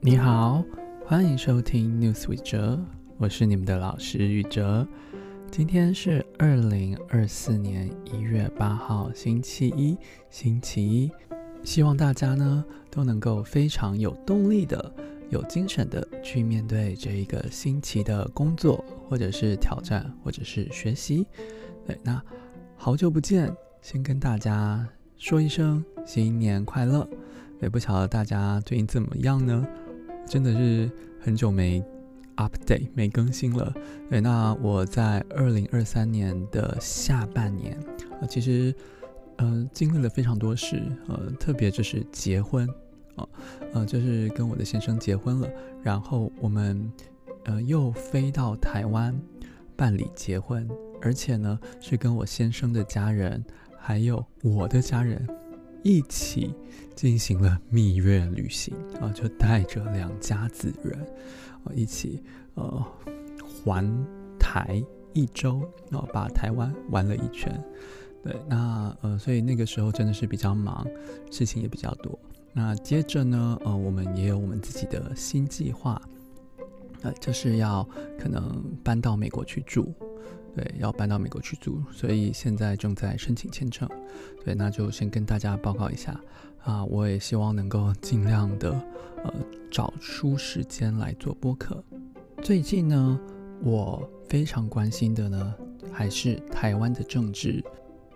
你好，欢迎收听 News with 哲，我是你们的老师宇哲。今天是二零二四年一月八号，星期一，星期一，希望大家呢都能够非常有动力的、有精神的去面对这一个新奇的工作，或者是挑战，或者是学习。对，那好久不见，先跟大家说一声新年快乐。也不晓得大家最近怎么样呢？真的是很久没。update 没更新了，对，那我在二零二三年的下半年，呃，其实，呃，经历了非常多事，呃，特别就是结婚，啊、呃，呃，就是跟我的先生结婚了，然后我们，呃，又飞到台湾办理结婚，而且呢，是跟我先生的家人，还有我的家人一起进行了蜜月旅行，啊、就带着两家子人。一起呃环台一周，然后把台湾玩了一圈。对，那呃，所以那个时候真的是比较忙，事情也比较多。那接着呢，呃，我们也有我们自己的新计划，呃，就是要可能搬到美国去住。对，要搬到美国去住，所以现在正在申请签证。对，那就先跟大家报告一下啊，我也希望能够尽量的呃找出时间来做播客。最近呢，我非常关心的呢还是台湾的政治。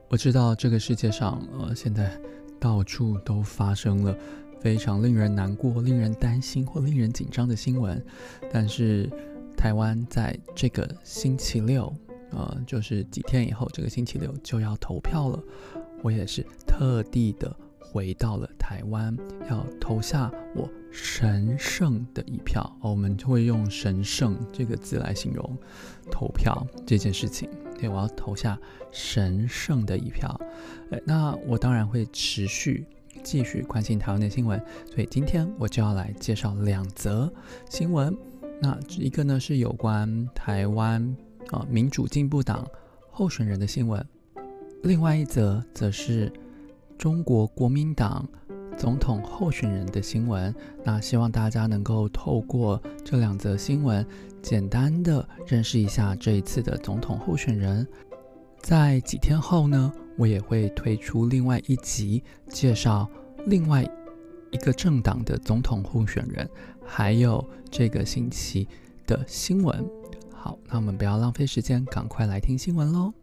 我知道这个世界上呃现在到处都发生了非常令人难过、令人担心或令人紧张的新闻，但是台湾在这个星期六。呃，就是几天以后，这个星期六就要投票了。我也是特地的回到了台湾，要投下我神圣的一票。哦，我们就会用“神圣”这个字来形容投票这件事情。对，我要投下神圣的一票。呃，那我当然会持续继续关心台湾的新闻，所以今天我就要来介绍两则新闻。那一个呢是有关台湾。啊，民主进步党候选人的新闻，另外一则则是中国国民党总统候选人的新闻。那希望大家能够透过这两则新闻，简单的认识一下这一次的总统候选人。在几天后呢，我也会推出另外一集，介绍另外一个政党的总统候选人，还有这个星期的新闻。好，那我们不要浪费时间，赶快来听新闻喽。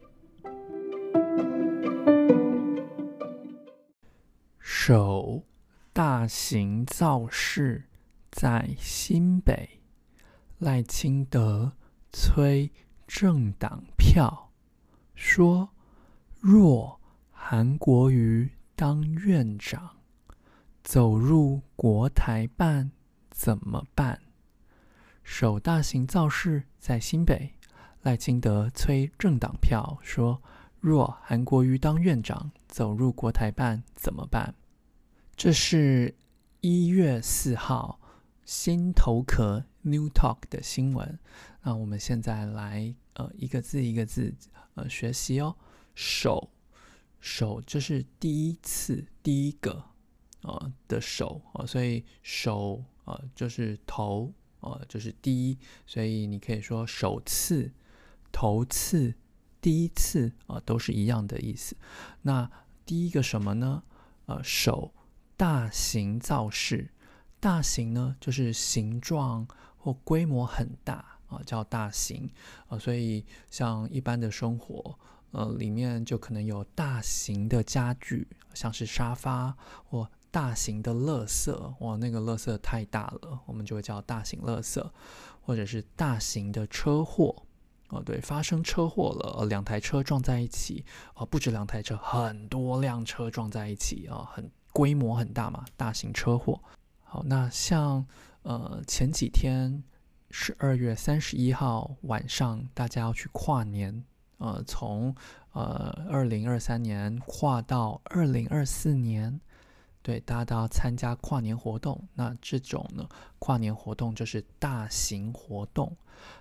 首大型造势在新北，赖清德催政党票，说若韩国瑜当院长，走入国台办怎么办？首大型造势在新北，赖清德催政党票，说若韩国瑜当院长，走入国台办怎么办？这是一月四号新头壳 New Talk 的新闻。那我们现在来呃一个字一个字呃学习哦。首首这是第一次第一个呃的首呃，所以首呃就是头。呃，就是第一，所以你可以说首次、头次、第一次啊、都是一样的意思。那第一个什么呢？呃，首大型造势，大型呢就是形状或规模很大啊、叫大型啊、所以像一般的生活，呃，里面就可能有大型的家具，像是沙发或。大型的垃圾，哇，那个垃圾太大了，我们就会叫大型垃圾，或者是大型的车祸，哦，对，发生车祸了，两台车撞在一起，哦，不止两台车，很多辆车撞在一起啊，很规模很大嘛，大型车祸。好，那像呃前几天十二月三十一号晚上，大家要去跨年，呃，从呃二零二三年跨到二零二四年。对，大家都要参加跨年活动。那这种呢，跨年活动就是大型活动。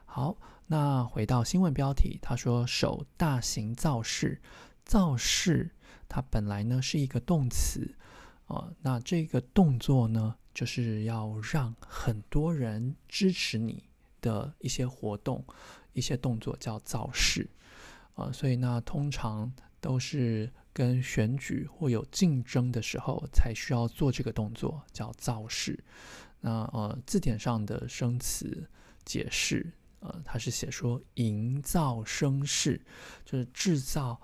好，那回到新闻标题，他说首大型造势，造势它本来呢是一个动词，啊，那这个动作呢，就是要让很多人支持你的一些活动、一些动作叫造势，啊，所以呢，通常都是跟选举或有竞争的时候才需要做这个动作，叫造势。那呃，字典上的生词解释，呃，它是写说营造声势，就是制造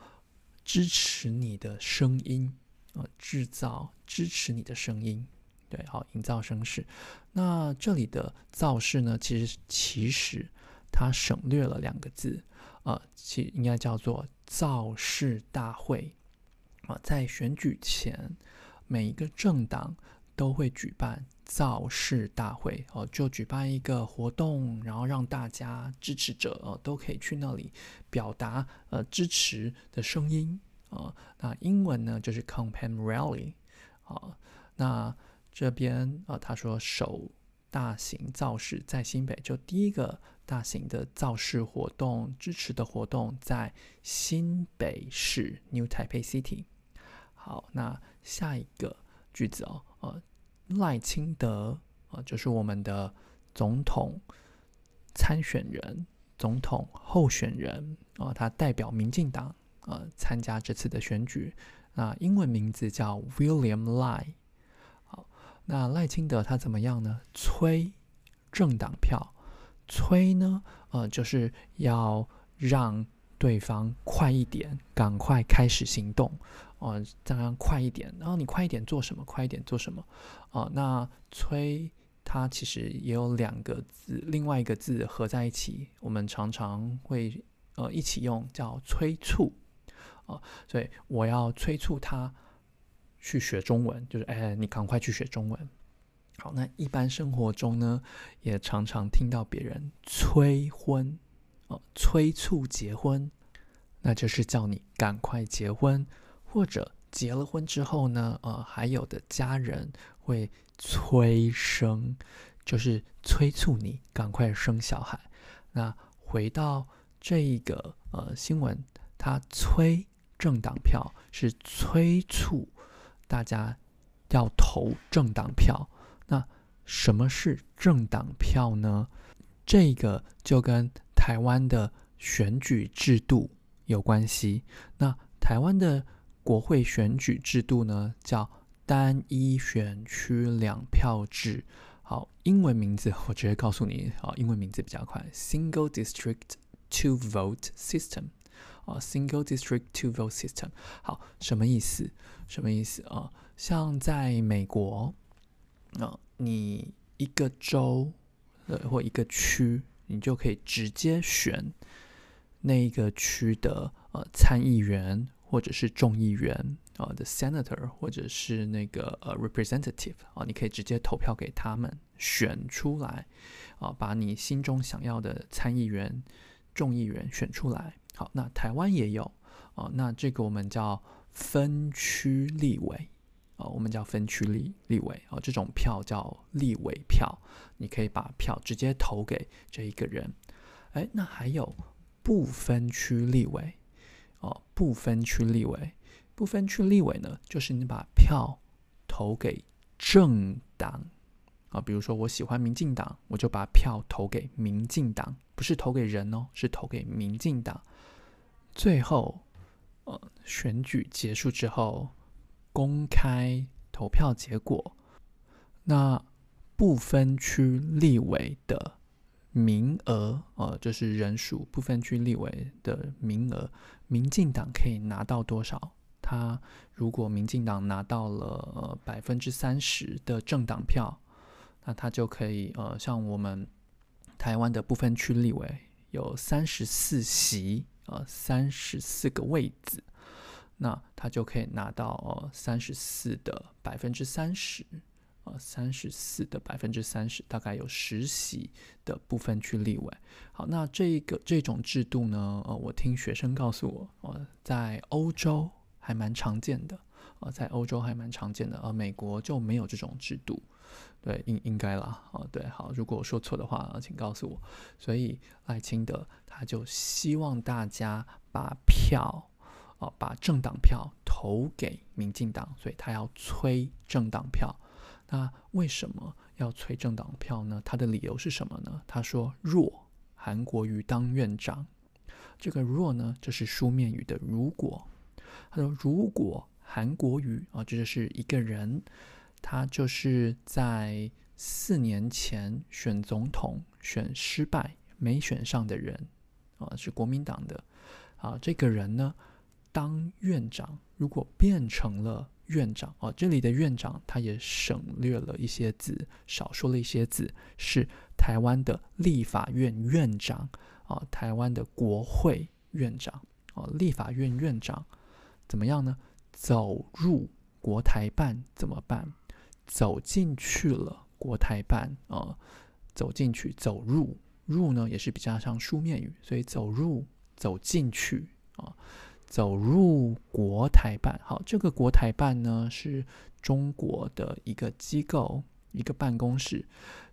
支持你的声音，呃，制造支持你的声音，对，好，营造声势。那这里的造势呢，其实其实它省略了两个字，呃，其应该叫做造势大会。啊、在选举前，每一个政党都会举办。造势大会哦，就举办一个活动，然后让大家支持者哦都可以去那里表达呃支持的声音啊。那英文呢就是 campaign rally 啊。那这边啊，他说首大型造势在新北，就第一个大型的造势活动支持的活动在新北市 New Taipei City。好，那下一个句子哦，呃。赖清德啊，就是我们的总统参选人、总统候选人啊，他代表民进党啊参加这次的选举。那英文名字叫 William 赖。好，那赖清德他怎么样呢？催政党票，催呢，呃，就是要让对方快一点，赶快开始行动。哦，这样快一点，然后你快一点做什么？快一点做什么？哦，那催它其实也有两个字，另外一个字合在一起，我们常常会呃一起用，叫催促。哦，所以我要催促他去学中文，就是哎，你赶快去学中文。好，那一般生活中呢，也常常听到别人催婚，哦，催促结婚，那就是叫你赶快结婚。或者结了婚之后呢，呃，还有的家人会催生，就是催促你赶快生小孩。那回到这一个呃新闻，他催政党票是催促大家要投政党票。那什么是政党票呢？这个就跟台湾的选举制度有关系。那台湾的国会选举制度呢，叫单一选区两票制。好，英文名字我直接告诉你，啊，英文名字比较快，Single District Two Vote System。啊，Single District Two Vote System。好，什么意思？什么意思啊？像在美国，啊，你一个州呃或一个区，你就可以直接选那个区的呃参议员。或者是众议员啊的 senator，或者是那个呃 representative 啊，你可以直接投票给他们选出来啊，把你心中想要的参议员、众议员选出来。好，那台湾也有啊，那这个我们叫分区立委啊，我们叫分区立立委啊，这种票叫立委票，你可以把票直接投给这一个人。哎，那还有不分区立委。哦，不分区立委，不分区立委呢，就是你把票投给政党啊，比如说我喜欢民进党，我就把票投给民进党，不是投给人哦，是投给民进党。最后，呃，选举结束之后，公开投票结果，那不分区立委的。名额，呃，就是人数，不分区立委的名额，民进党可以拿到多少？他如果民进党拿到了百分之三十的政党票，那他就可以，呃，像我们台湾的不分区立委有三十四席，呃，三十四个位子，那他就可以拿到呃三十四的百分之三十。呃，三十四的百分之三十，大概有实习的部分去例外。好，那这个这种制度呢，呃，我听学生告诉我，呃，在欧洲还蛮常见的，呃，在欧洲还蛮常见的，而、呃、美国就没有这种制度。对，应应该啦，哦、对，好，如果我说错的话，请告诉我。所以赖清德他就希望大家把票，哦、把政党票投给民进党，所以他要催政党票。那为什么要催政党票呢？他的理由是什么呢？他说：“若韩国瑜当院长，这个‘若’呢，就是书面语的‘如果’。他说：如果韩国瑜啊，这就是一个人，他就是在四年前选总统选失败没选上的人啊，是国民党的啊，这个人呢。”当院长，如果变成了院长哦，这里的院长他也省略了一些字，少说了一些字，是台湾的立法院院长啊，台湾的国会院长啊，立法院院长怎么样呢？走入国台办怎么办？走进去了国台办啊，走进去，走入入呢也是比较像书面语，所以走入走进去啊。走入国台办，好，这个国台办呢是中国的一个机构，一个办公室，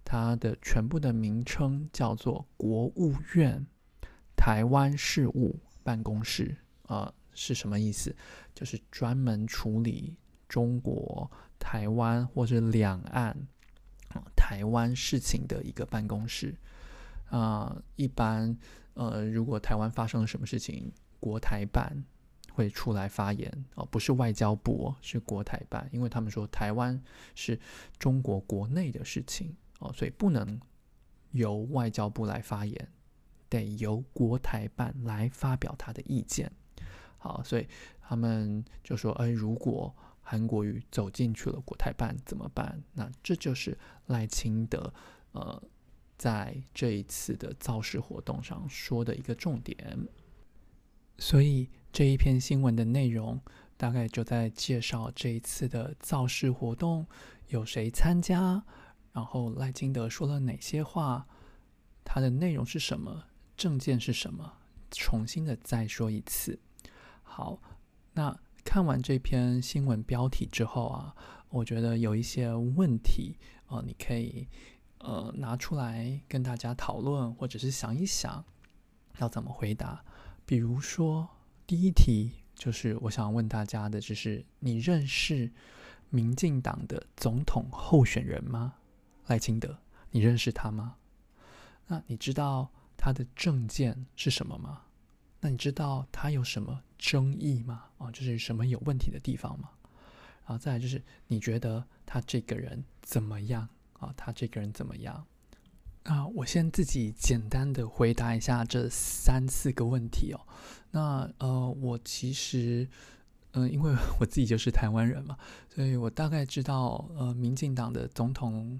它的全部的名称叫做国务院台湾事务办公室，呃，是什么意思？就是专门处理中国台湾或者两岸台湾事情的一个办公室。啊、呃，一般呃，如果台湾发生了什么事情，国台办会出来发言哦，不是外交部哦，是国台办，因为他们说台湾是中国国内的事情哦，所以不能由外交部来发言，得由国台办来发表他的意见。好，所以他们就说：“哎，如果韩国瑜走进去了国台办怎么办？”那这就是赖清德呃在这一次的造势活动上说的一个重点。所以这一篇新闻的内容大概就在介绍这一次的造势活动有谁参加，然后赖清德说了哪些话，他的内容是什么，政见是什么，重新的再说一次。好，那看完这篇新闻标题之后啊，我觉得有一些问题啊、呃，你可以呃拿出来跟大家讨论，或者是想一想要怎么回答。比如说，第一题就是我想问大家的，就是你认识民进党的总统候选人吗？赖清德，你认识他吗？那你知道他的政见是什么吗？那你知道他有什么争议吗？啊，就是什么有问题的地方吗？然后再来就是你觉得他这个人怎么样？啊，他这个人怎么样？啊，我先自己简单的回答一下这三四个问题哦。那呃，我其实，嗯、因为我自己就是台湾人嘛，所以我大概知道，呃，民进党的总统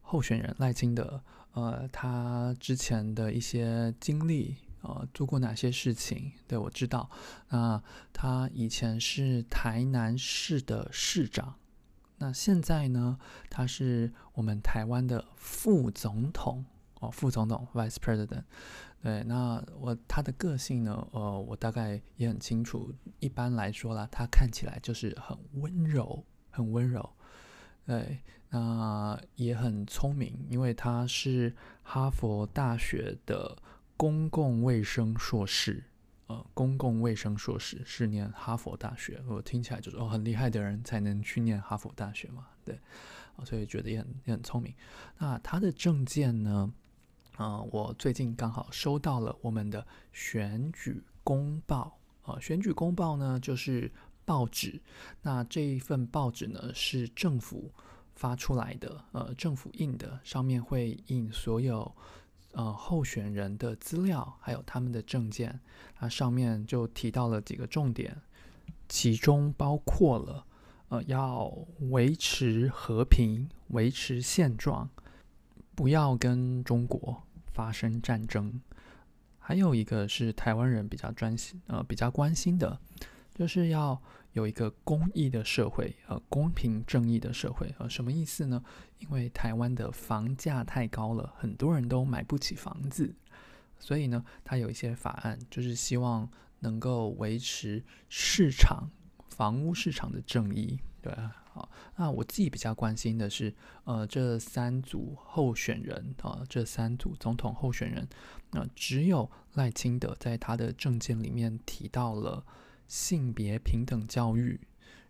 候选人赖清德，呃，他之前的一些经历，呃，做过哪些事情，对，我知道。那他以前是台南市的市长。那现在呢，他是我们台湾的副总统哦，副总统 （Vice President）。对，那我他的个性呢，呃，我大概也很清楚。一般来说啦，他看起来就是很温柔，很温柔。对，那也很聪明，因为他是哈佛大学的公共卫生硕士。呃，公共卫生硕士是念哈佛大学，我听起来就是哦，很厉害的人才能去念哈佛大学嘛，对，所以觉得也很也很聪明。那他的证件呢？啊、我最近刚好收到了我们的选举公报啊、呃，选举公报呢就是报纸，那这一份报纸呢是政府发出来的，呃，政府印的，上面会印所有。呃，候选人的资料还有他们的证件，它上面就提到了几个重点，其中包括了呃，要维持和平，维持现状，不要跟中国发生战争。还有一个是台湾人比较专心呃比较关心的，就是要。有一个公益的社会，呃，公平正义的社会，呃，什么意思呢？因为台湾的房价太高了，很多人都买不起房子，所以呢，他有一些法案，就是希望能够维持市场房屋市场的正义。对啊，好，那我自己比较关心的是，呃，这三组候选人啊，呃，这三组总统候选人，那，只有赖清德在他的政见里面提到了。性别平等教育，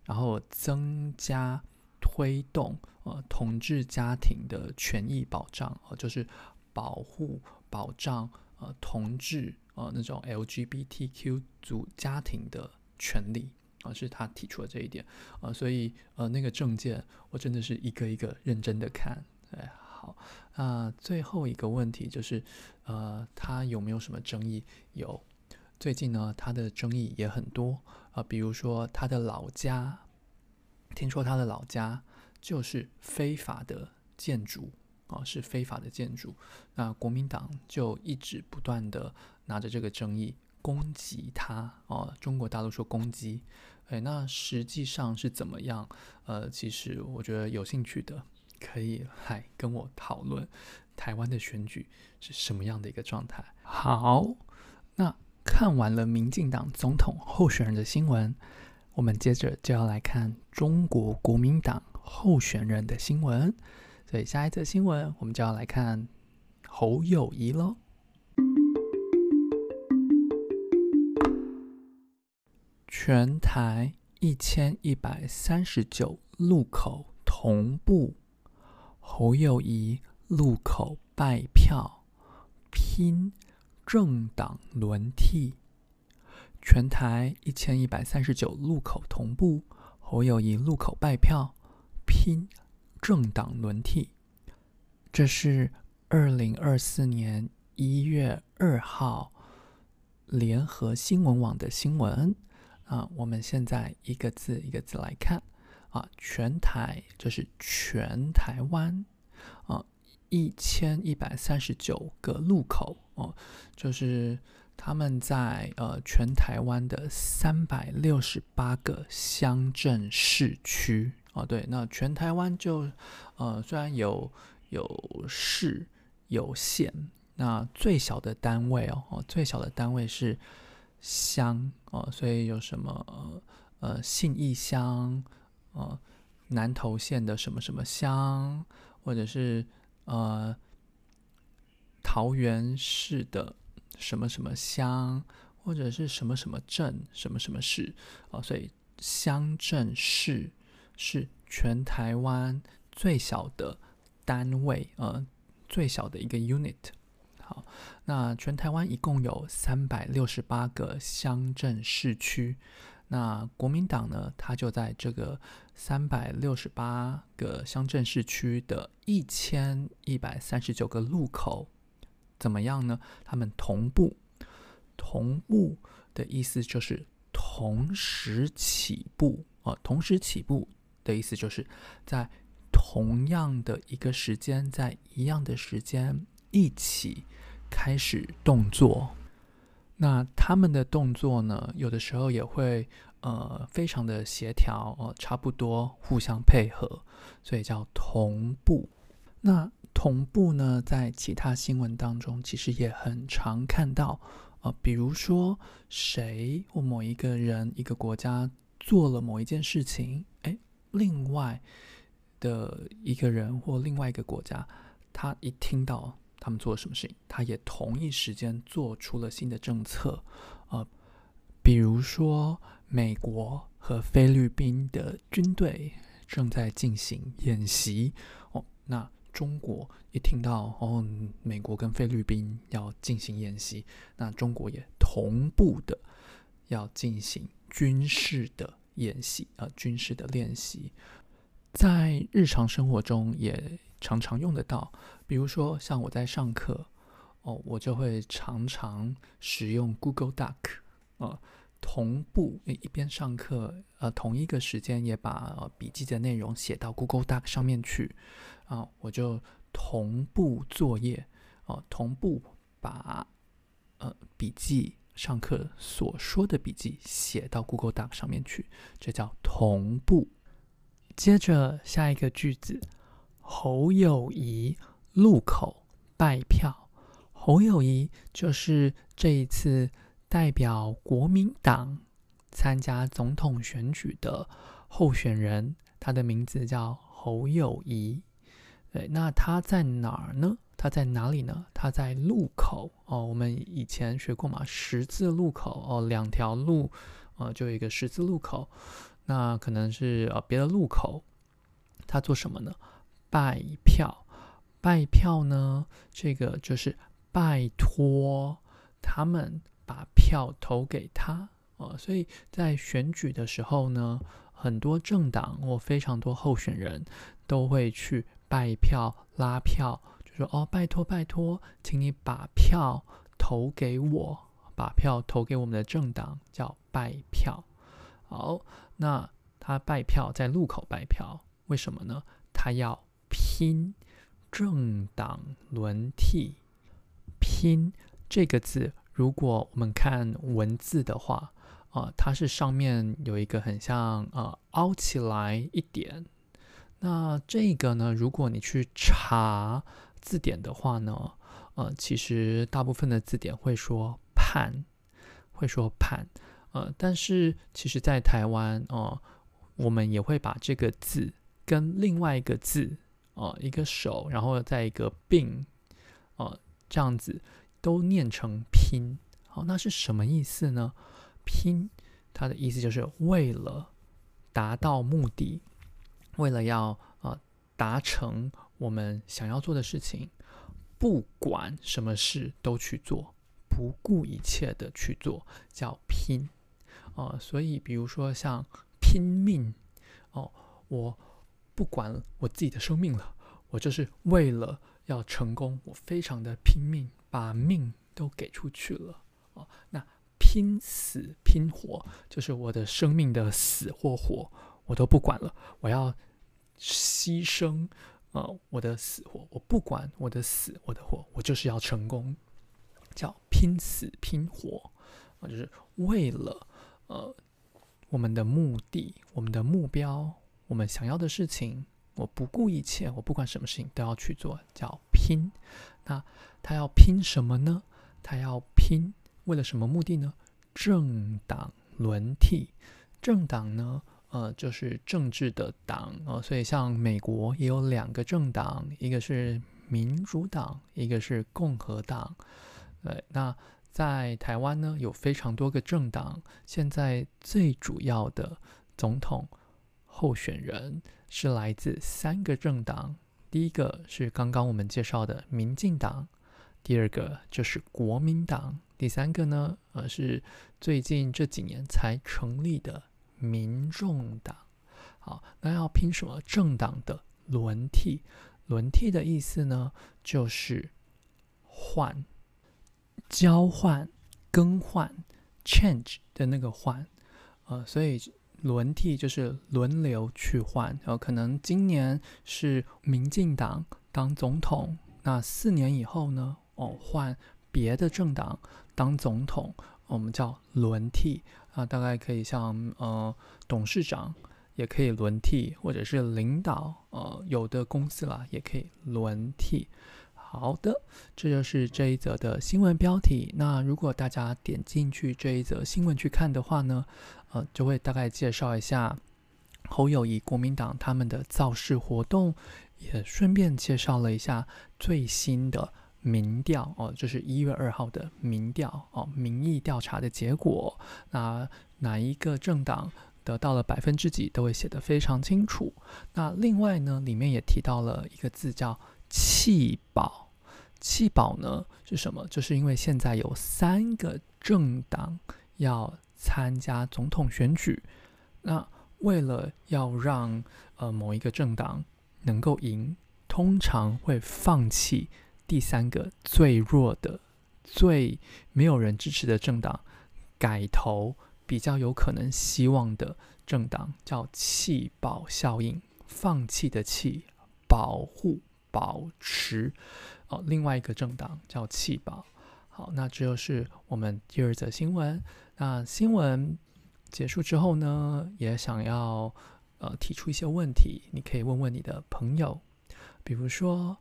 然后增加推动呃同志家庭的权益保障，呃，就是保护保障呃同志呃那种 LGBTQ 族家庭的权利。啊、是他提出了这一点，呃，所以呃，那个政见我真的是一个一个认真的看。哎，好，那、最后一个问题就是，呃，他有没有什么争议？有，最近呢，他的争议也很多啊、比如说他的老家，听说他的老家就是非法的建筑啊、是非法的建筑，那国民党就一直不断的拿着这个争议。攻击他哦，中国大陆说攻击，哎，那实际上是怎么样？呃，其实我觉得有兴趣的可以来跟我讨论台湾的选举是什么样的一个状态。好，那看完了民进党总统候选人的新闻，我们接着就要来看中国国民党候选人的新闻。所以下一则新闻，我们就要来看侯友谊喽。全台一千一百三十九路口同步，侯友谊路口拜票，拼政党轮替。全台一千一百三十九路口同步，侯友谊路口拜票，拼政党轮替。这是二零二四年一月二号联合新闻网的新闻。啊，我们现在一个字一个字来看啊，全台就是全台湾啊，一千一百三十九个路口哦，就是他们在呃全台湾的三百六十八个乡镇市区哦，对，那全台湾就呃虽然有有市有县，那最小的单位哦，最小的单位是。乡哦，所以有什么呃信义乡，呃南投县的什么什么乡，或者是呃桃园市的什么什么乡，或者是什么什么镇什么什么市啊、所以乡镇市是全台湾最小的单位，呃最小的一个 unit。好，那全台湾一共有三百六十八个乡镇市区，那国民党呢，他就在这个三百六十八个乡镇市区的一千一百三十九个路口，怎么样呢？他们同步，同步的意思就是同时起步啊，同时起步的意思就是在同样的一个时间，在一样的时间一起。开始动作，那他们的动作呢，有的时候也会呃非常的协调，呃差不多互相配合，所以叫同步。那同步呢，在其他新闻当中其实也很常看到，呃比如说谁或某一个人、一个国家做了某一件事情，哎，另外的一个人或另外一个国家，他一听到。他们做了什么事情？他也同一时间做出了新的政策，呃，比如说美国和菲律宾的军队正在进行演习哦，那中国一听到哦，美国跟菲律宾要进行演习，那中国也同步的要进行军事的演习，呃，军事的练习，在日常生活中也。常常用得到，比如说像我在上课哦，我就会常常使用 Google Doc，呃，同步一边上课，呃，同一个时间也把，笔记的内容写到 Google Doc 上面去，啊，我就同步作业，哦，呃，同步把呃笔记上课所说的笔记写到 Google Doc 上面去，这叫同步。接着下一个句子。侯友谊路口拜票，侯友谊就是这一次代表国民党参加总统选举的候选人，他的名字叫侯友谊。对，那他在哪儿呢？他在哪里呢？他在路口哦。我们以前学过嘛，十字路口哦，两条路呃，就有一个十字路口，那可能是呃别的路口，他做什么呢？拜票，拜票呢，这个就是拜托他们把票投给他，呃，所以在选举的时候呢，很多政党或非常多候选人都会去拜票拉票，就说哦，拜托拜托，请你把票投给我，把票投给我们的政党，叫拜票。好，那他拜票在路口拜票，为什么呢？他要拼政党轮替。拼这个字，如果我们看文字的话，啊、呃，它是上面有一个很像呃凹起来一点。那这个呢，如果你去查字典的话呢，呃，其实大部分的字典会说判，会说判。呃，但是其实，在台湾，哦、我们也会把这个字跟另外一个字，哦、呃，一个手，然后再一个并，哦、呃，这样子都念成拼。好，那是什么意思呢？拼，它的意思就是为了达到目的，为了要、呃、达成我们想要做的事情，不管什么事都去做，不顾一切的去做，叫拼。哦、呃，所以比如说像拼命哦，我不管我自己的生命了，我就是为了要成功，我非常的拼命，把命都给出去了哦。那拼死拼活，就是我的生命的死或活，我都不管了，我要牺牲呃我的死活，我不管我的死我的活，我就是要成功，叫拼死拼活啊、就是为了。呃，我们的目的、我们的目标、我们想要的事情，我不顾一切，我不管什么事情都要去做，叫拼。那他要拼什么呢？他要拼为了什么目的呢？政党轮替。政党呢，呃，就是政治的党呃，所以像美国也有两个政党，一个是民主党，一个是共和党。对，那。在台湾呢，有非常多个政党。现在最主要的总统候选人是来自三个政党。第一个是刚刚我们介绍的民进党，第二个就是国民党，第三个呢，呃，是最近这几年才成立的民众党。好，那要拼什么？政党的轮替。轮替的意思呢，就是换。交换、更换、change 的那个换，呃，所以轮替就是轮流去换。然后可能今年是民进党当总统，那四年以后呢，哦，换别的政党当总统，我们叫轮替啊。大概可以像呃董事长也可以轮替，或者是领导，呃，有的公司啦也可以轮替。好的，这就是这一则的新闻标题。那如果大家点进去这一则新闻去看的话呢，呃，就会大概介绍一下侯友谊国民党他们的造势活动，也顺便介绍了一下最新的民调哦，就是一月二号的民调哦，民意调查的结果。那哪一个政党得到了百分之几，都会写得非常清楚。那另外呢，里面也提到了一个字叫。弃保，弃保呢是什么？就是因为现在有三个政党要参加总统选举，那为了要让呃某一个政党能够赢，通常会放弃第三个最弱的、最没有人支持的政党，改投比较有可能希望的政党，叫弃保效应。放弃的弃，保护。保持哦，另外一个政党叫弃保。好，那这就是我们第二则新闻。那新闻结束之后呢，也想要呃提出一些问题，你可以问问你的朋友，比如说，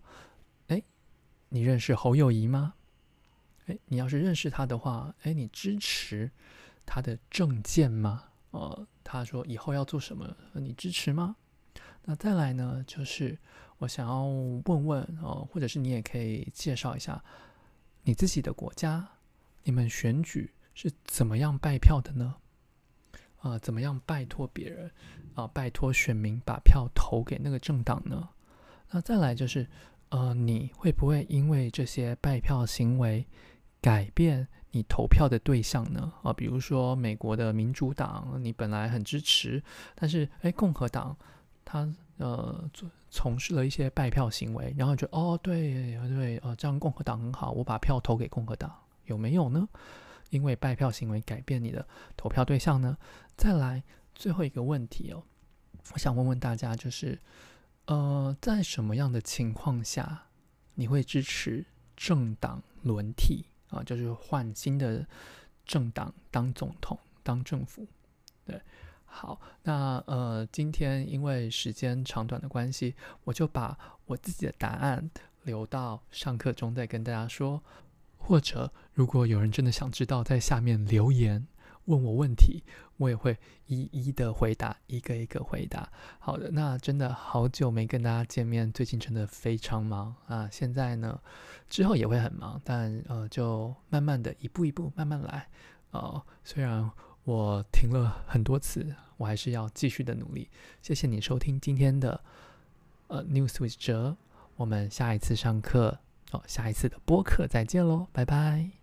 哎，你认识侯友谊吗？哎，你要是认识他的话，哎，你支持他的政见吗？呃，他说以后要做什么，你支持吗？那再来呢，就是。我想要问问哦，或者是你也可以介绍一下你自己的国家，你们选举是怎么样拜票的呢？啊、怎么样拜托别人啊、拜托选民把票投给那个政党呢？那再来就是，呃，你会不会因为这些拜票行为改变你投票的对象呢？啊、比如说美国的民主党，你本来很支持，但是哎，共和党他呃做从事了一些拜票行为，然后就哦，对对，呃，这样共和党很好，我把票投给共和党，有没有呢？因为拜票行为改变你的投票对象呢？再来最后一个问题哦，我想问问大家，就是。呃，在什么样的情况下你会支持政党轮替啊？就是换新的政党当总统、当政府？好，那呃，今天因为时间长短的关系，我就把我自己的答案留到上课中再跟大家说。或者，如果有人真的想知道，在下面留言。问我问题，我也会一一的回答，一个一个回答。好的，那真的好久没跟大家见面，最近真的非常忙啊。现在呢，之后也会很忙，但呃，就慢慢的一步一步慢慢来。呃，虽然我停了很多次，我还是要继续的努力。谢谢你收听今天的呃 News with 哲，我们下一次上课哦，下一次的播客再见喽，拜拜。